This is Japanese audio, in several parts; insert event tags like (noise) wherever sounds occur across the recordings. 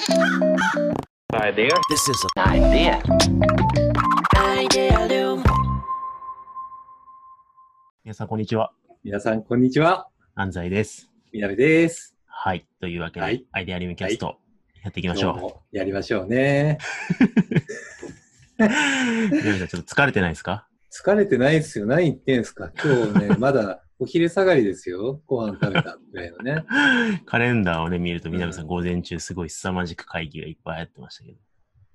Idea. This is an idea. Idealum. 皆さん、こんにちは。皆さん、こんにちは。安西です。みなべです。はい。というわけで、はいアイデアリウムキャスト、やっていきましょ今日もやりましょうね。う。皆さん、ちょっと疲れてないですか？疲れてないですよ。何言ってんすか。今日ね、(laughs) まだお昼下がりですよ。ご飯食べたぐらいのね。(laughs) カレンダーをね、見ると、南さん、うん午前中、すごい凄まじく会議がいっぱいやってましたけど。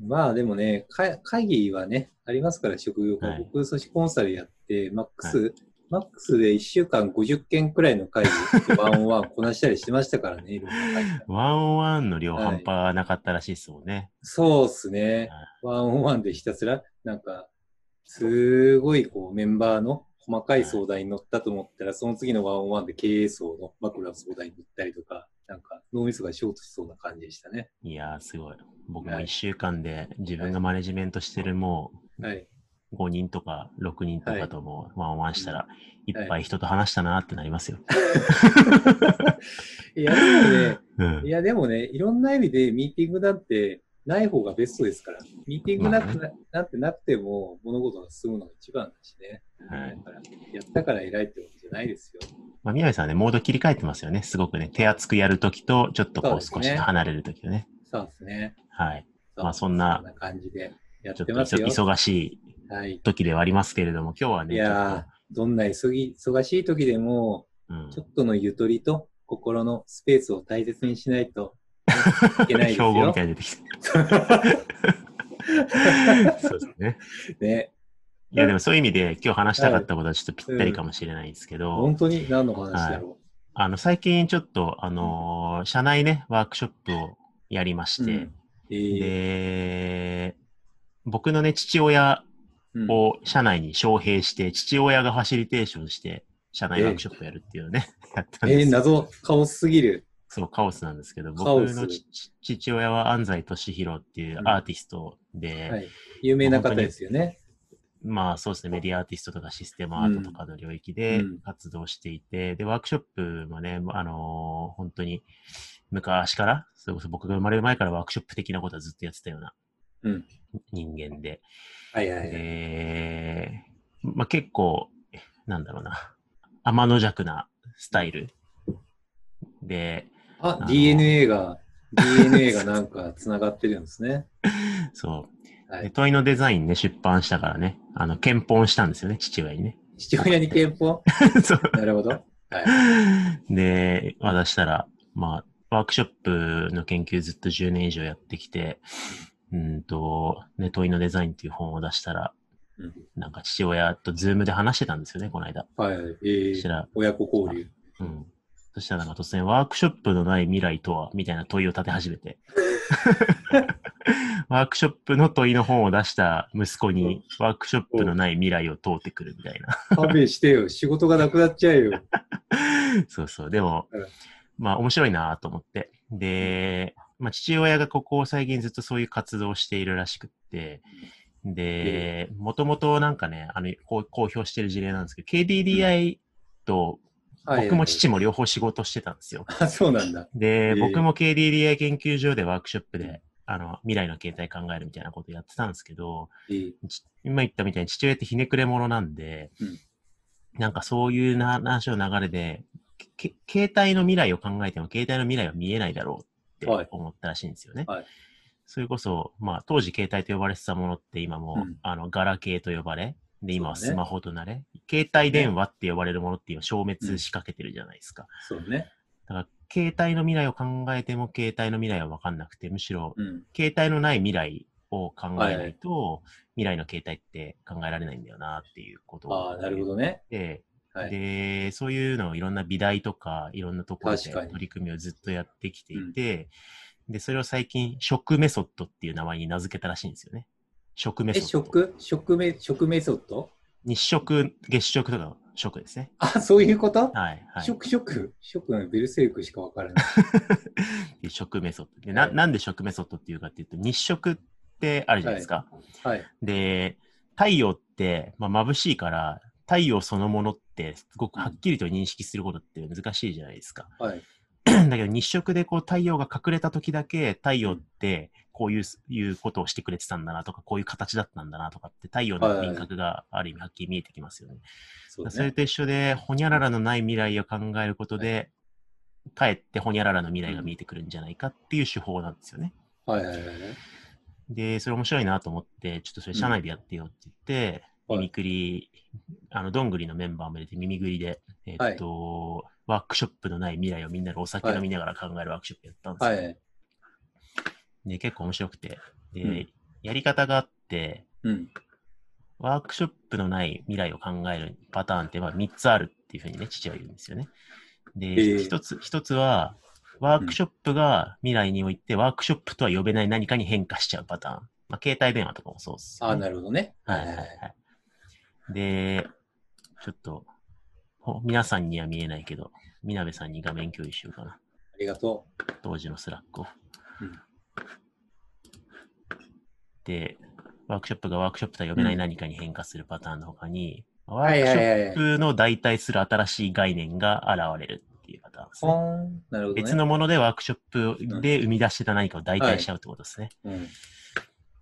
まあでもね、か会議はね、ありますから、職業はい僕、組織コンサルやって、マックス、マックスで1週間50件くらいの会議、(laughs) ワンオンワンこなしたりしてましたからね、ワンオンワンの量、はい半端なかったらしいですもんね。そうっすね。ワンオンワンでひたすら、なんか、すごいこうメンバーの細かい相談に乗ったと思ったら、その次のワンオンワンで経営層の枕の相談に乗ったりとか、なんか脳みそがショートしそうな感じでしたね。いやー、すごい。僕もはい1週間で自分がマネジメントしてるもはい。う5人とか6人とはいかともワンオンワンしたら、いっぱはい人と話したなってなりますよ。(laughs) いや、でもね、(laughs) うんい。や、でもね、いろんな意味でミーティングなんてない方がベストですから。ミーティングなんて,、まなんてなくても物事が進むのが一番だしね。はいだから、やったから偉いってことじゃないですよ。まあ、宮根さんはね、モード切り替えてますよね。すごくね、手厚くやるときと、ちょっとこう少し離れるときとね。そうですね。はい。まあそんな感じでやっちょってとますよ。忙しいはい。時ではありますけれども、今日はね、いやー、どんな急ぎ忙しい時でも、うんちょっとのゆとりと心のスペースを大切にしないといけないです標語みよた。いに出てきた。(laughs) そうですね。ね、いや、でもそういう意味で今日話したかったことはちょっとぴったりかもしれないんですけど、本当に何の話だろあの、最近ちょっと、あのー社内ね、ワークショップをやりまう。して、うんえーで、僕のね、父親うんを社内に招聘して、父親がファシリテーションして、社内ワークショップやるっていうのをね、(laughs) やったんですえー、よ謎、カオスすぎる。そう、カオスなんですけど、僕の父親は安西俊弘っていううん。アーティストで、はい。有名な方ですよね。まあそうですね、メディアアーティストとかシステムアートとかの領域でうん。活動していて、で、ワークショップもね、あのー本当に昔から、それこそ僕が生まれる前からワークショップ的なことはずっとやってたようなうん。人間で、はいはいはい。で、まあ結構、なんだろうな、天の弱なスタイルで、あの、DNA が、DNA がなんか繋がってるんですね。(laughs) そう、はい。で問いのデザインね、出版したからね、あの、検本したんですよね、父親にね。父親に憲法 (laughs) そうなるほど。はい。(laughs) で、渡したら、まあ、ワークショップの研究ずっと10年以上やってきて、うんと、ね、問いのデザインっていう本を出したら、うんなんか父親とズームで話してたんですよね、この間。はいはい。えー、親子交流。うん。そしたらなんか突然、ワークショップのない未来とはみたいな問いを立て始めて。(laughs) ワークショップの問いの本を出した息子に、ワークショップのない未来を問うてくるみたいな。勘弁してよ。仕事がなくなっちゃうよ。(laughs) そうそう。でもうん、まあ面白いなと思って。で、まあ父親がここ最近ずっとそういう活動をしているらしくって、で、もともとなんかね、あの、こう公表してる事例なんですけど、KDDI とはい。僕も父も両方仕事してたんですよ。あ、そうなんだ。で、え。ー僕も KDDI 研究所でワークショップで、あの、未来の携帯考えるみたいなことやってたんですけど、えーち今言ったみたいに父親ってひねくれ者なんで、うん。なんかそういうな話の流れで、け携帯の未来を考えても携帯の未来は見えないだろうはい。って思ったらしいんですよね。はい。それこそ、まあ当時携帯と呼ばれてたものって今も、うん。あの、ガラケーと呼ばれ、で、今はスマホとなれ、携帯電話って呼ばれるものって今消滅しかけてるじゃないですか。そうね。だから、携帯の未来を考えても携帯の未来は分かんなくて、むしろうん。携帯のない未来を考えはないいと、未来の携帯って考えられないんだよなっていうことをああ、なるほどね。で、はい。で、そういうのをいろんな美大とかいろんなところで取り組みをずっとやってきていて、で、それを最近、食メソッドっていう名前に名付けたらしいんですよね。食メえ、ソッド。食？食メ、食メソッド？日食、月食とかの食ですね。あ、そういうこと？はい、はい。食食？食のベルセルクしかわからない。(laughs) 食メソッドでな。はいなんで食メソッドっていうかっていうと、日食ってあるじゃないですか。はい。で、太陽って、まあ、眩しいから、太陽そのものって、すごくはっきりと認識することって難しいじゃないですか。はい。だけど日食でこう太陽が隠れた時だけ太陽ってこういういうことをしてくれてたんだなとか、こういう形だったんだなとかって太陽の輪郭がある意味はっきり見えてきますよね。そうそれと一緒で、ほにゃららのない未来を考えることで、かえってほにゃららの未来が見えてくるんじゃないかっていう手法なんですよね。はいはいはいはい。で、それ面白いなと思って、ちょっとそれ社内でやってよって言って、はい耳くり、あの、どんぐりのメンバーも入れて耳ぐりで、えっと、ワークショップのない未来をみんなでお酒飲みながら考えるワークショップやったんですよ。はい。で、結構面白くて。で、うんやり方があって、うん。ワークショップのない未来を考えるパターンってまあ3つあるっていうふうにね、父は言うんですよね。で、えー一つ、一つは、ワークショップが未来において、ワークショップとは呼べない何かに変化しちゃうパターン。まあ、携帯電話とかもそうですよ、ね。ああ、なるほどね。はいはいはい。で、ちょっと、ほ皆さんには見えないけど、みなべさんに画面共有しようかな。ありがと当時のスラックを。うんで、ワークショップがワークショップとは呼べない何かに変化するパターンの他に、ワはいークシはいはいはいョップの代替する新しい概念が現れるっていうパターンですう。ね。なるほどね。別のものでワークショップで生み出してた何かを代替しちゃうってことですね。うん。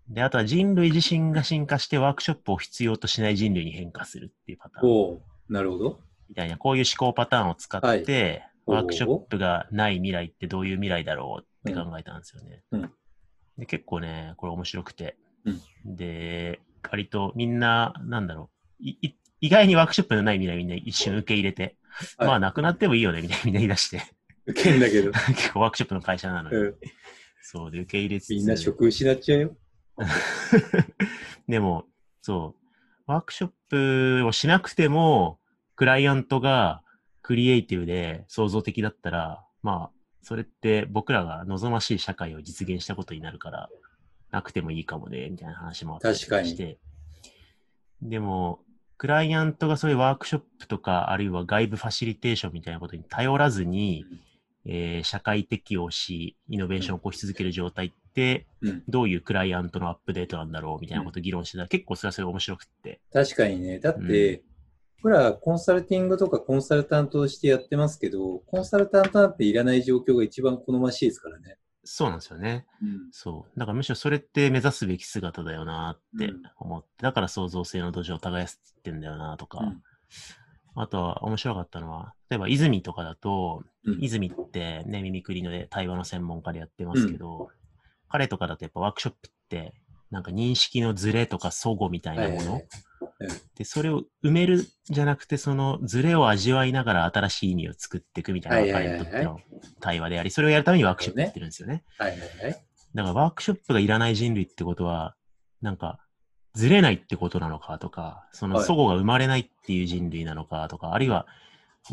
で、あとは人類自身が進化してワークショップを必要としない人類に変化するっていうパターン。おうなるほど。みたいな、こういう思考パターンを使って、はいワークショップがない未来ってどういう未来だろうって考えたんですよね。うんうんで結構ね、これ面白くて。うんで、割とみんな、なんだろう、いい意外にワークショップのない未来みんな一瞬受け入れて、はいまあなくなってもいいよねみたいな (laughs) みんな言い出して、受けんだけど。(laughs) 結構ワークショップの会社なのに、うん。そうで受け入れつつ、みんな職失っちゃうよ。(laughs) でも、そう、ワークショップをしなくても、クライアントがクリエイティブで創造的だったら、まあ、それって僕らが望ましい社会を実現したことになるから、なくてもいいかもね、みたいな話もあったりして。でも、クライアントがそういうワークショップとか、あるいは外部ファシリテーションみたいなことに頼らずに、えー社会適応し、イノベーションを起こし続ける状態って、うん。どういうクライアントのアップデートなんだろうみたいなことを議論してたら、結構それはそれ面白くって。確かにね。だって、僕らコンサルティングとかコンサルタントとしてやってますけど、コンサルタントなんていらない状況が一番好ましいですからね。そうなんですよね。うん。そう。だからむしろそれって目指すべき姿だよなってうん思って、だから創造性の土壌を耕すってんだよなとか、うんあとは面白かったのは、例えば泉とかだと、うん泉ってね、耳くりので対話の専門家でやってますけど、彼とかだとやっぱワークショップって、なんか認識のズレとか齟齬みたいなもの、はいはいで、それを埋めるじゃなくて、そのズレを味わいながら新しい意味を作っていくみたいな彼にとっての対話であり、それをやるためにワークショップやってるんですよね。はいはいはい。だからワークショップがいらない人類ってことは、なんか、ずれないってことなのかとか、そのはい齟齬が生まれないっていう人類なのかとか、あるいは、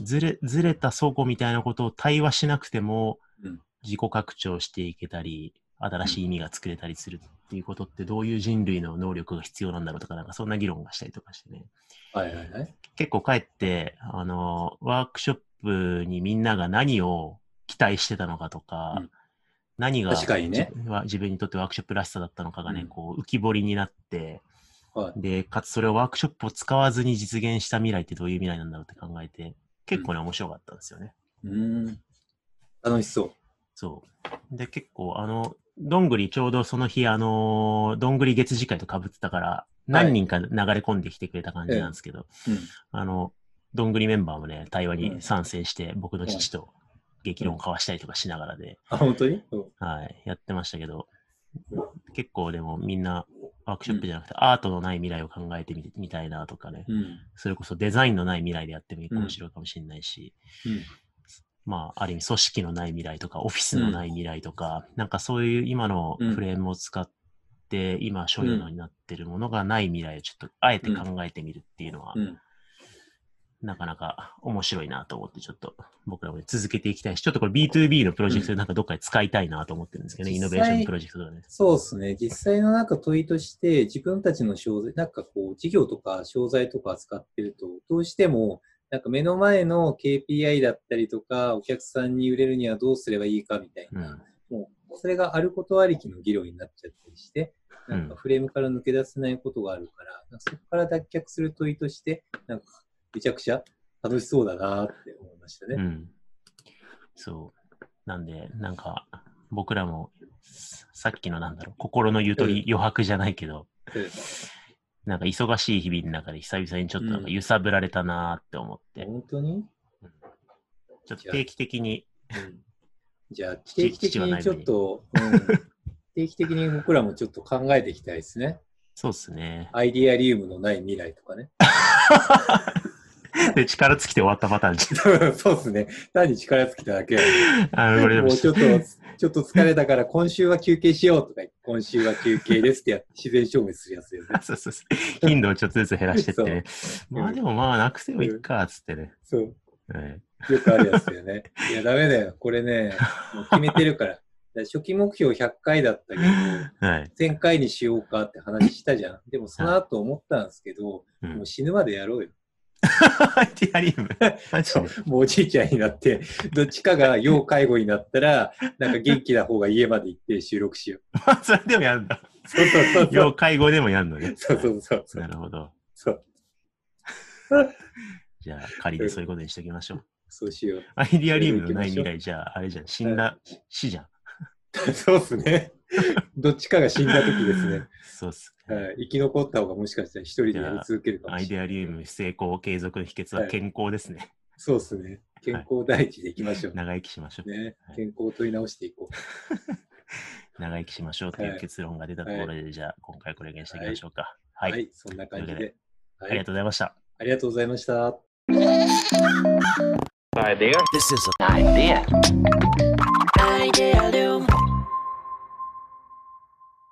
ずれ、ずれた齟齬みたいなことを対話しなくてもうん、自己拡張していけたり、新しい意味が作れたりするっていうことってどういう人類の能力が必要なんだろうとか、なんかそんな議論がしたりとかしてね。はいはいはい。結構帰って、あの、ワークショップにみんなが何を期待してたのかとか、うん何が確かにね自分は自分にとってワークショップらしさだったのかがね、うんこう浮き彫りになって、はいで、かつそれをワークショップを使わずに実現した未来ってどういう未来なんだろうって考えて、結構ね、面白かったんですよね。うーん。楽しそう。そう。で、結構、あの、どんぐりちょうどその日、あの、どんぐり月次会と被ってたから、何人か流れ込んできてくれた感じなんですけど、うん。あの、どんぐりメンバーもね、対話に賛成して、僕の父と激論を交わしたりとかしながらで、あ、本当に？うん。はい、やってましたけど、結構でもみんなワークショップじゃなくて、アートのない未来を考えてみみたいなとかね、うん。それこそデザインのない未来でやってもいいかもしれないかもしれないし、うん。まあ、ある意味組織のない未来とか、オフィスのない未来とか、なんかそういう今のうんフレームを使って、今所有のになってるものがない未来をちょっとあえて考えてみるっていうのは、うん。なかなか面白いなと思って、ちょっと僕らもね続けていきたいし、ちょっとこれ B2B のプロジェクトでなんかどっかで使いたいなと思ってるんですけどね、イノベーションプロジェクトとかね。そうですね。実際のなんか問いとして、自分たちの商材、なんかこう、事業とか商材とか扱ってると、どうしても、なんか目の前の KPI だったりとか、お客さんに売れるにはどうすればいいかみたいな、もう、それがあることありきの議論になっちゃったりして、なんかフレームから抜け出せないことがあるから、なんかそこから脱却する問いとして、なんかめちゃくちゃ楽しそうだなって思いましたね。うん。そう。なんで、なんか、僕らも、さっきのなんだろう、心のゆとり、余白じゃないけど、うんなんか忙しい日々の中で久々にちょっとなんか揺さぶられたなーって思って、本当に、ちょっと定期的に、うん、じゃあ、(laughs) 父定期的に。ちょっと、うん、(laughs) 定期的に僕らもちょっと考えていきたいですね。そうっすね。アイディアリウムのない未来とかね。(laughs) (laughs) で、力尽きて終わったパターンじ (laughs) そうですね。単に力尽きただけ。あの、これでももうちょっと、(laughs) ちょっと疲れたから今週は休憩しようとか今週は休憩ですってやって自然消滅するやつだよね。そうそうそう。頻度をちょっとずつ減らしてってまあでもまあ、なくせばいいか、つってね。そう。はい。よくあるやつだよね。いや、ダメだよ。これね、もう決めてるから。初期目標100回だったけど、はい。1000回にしようかって話したじゃん。でもその後思ったんですけど、う。もうん死ぬまでやろうよ。アイディアリウム。もうおじいちゃんになって、どっちかが要介護になったら、なんか元気な方が家まで行って収録しよう。まあ、それでもやるんだ。そうそうそうそ要う。介護でもやるのね。そうそうそうそうなるほど。そう。じゃあ、仮でそういうことにしておきましょう。そうしよう。アイディアリウムのない未来じゃあ、あれじゃん。死んだ、死じゃん。(laughs) そうっすね。(laughs) どっちかが死んだ時ですね。そうっす。はい、生き残った方がもしかしたら一人でやり続けるかアイもしれない。デアリウム成功継続の秘訣は健康ですね。そうですね。健康第一でいきましょう。長生きしましょう。ねはい、健康を取り直していこ (laughs) 長生きしましょうという結論が出たところで、じゃあ、今回これにしていきましょうか。う。はい。はい、そんな感じで。はありがとうございました。ありがとうございました。idea. This is an idea. Idea Loom.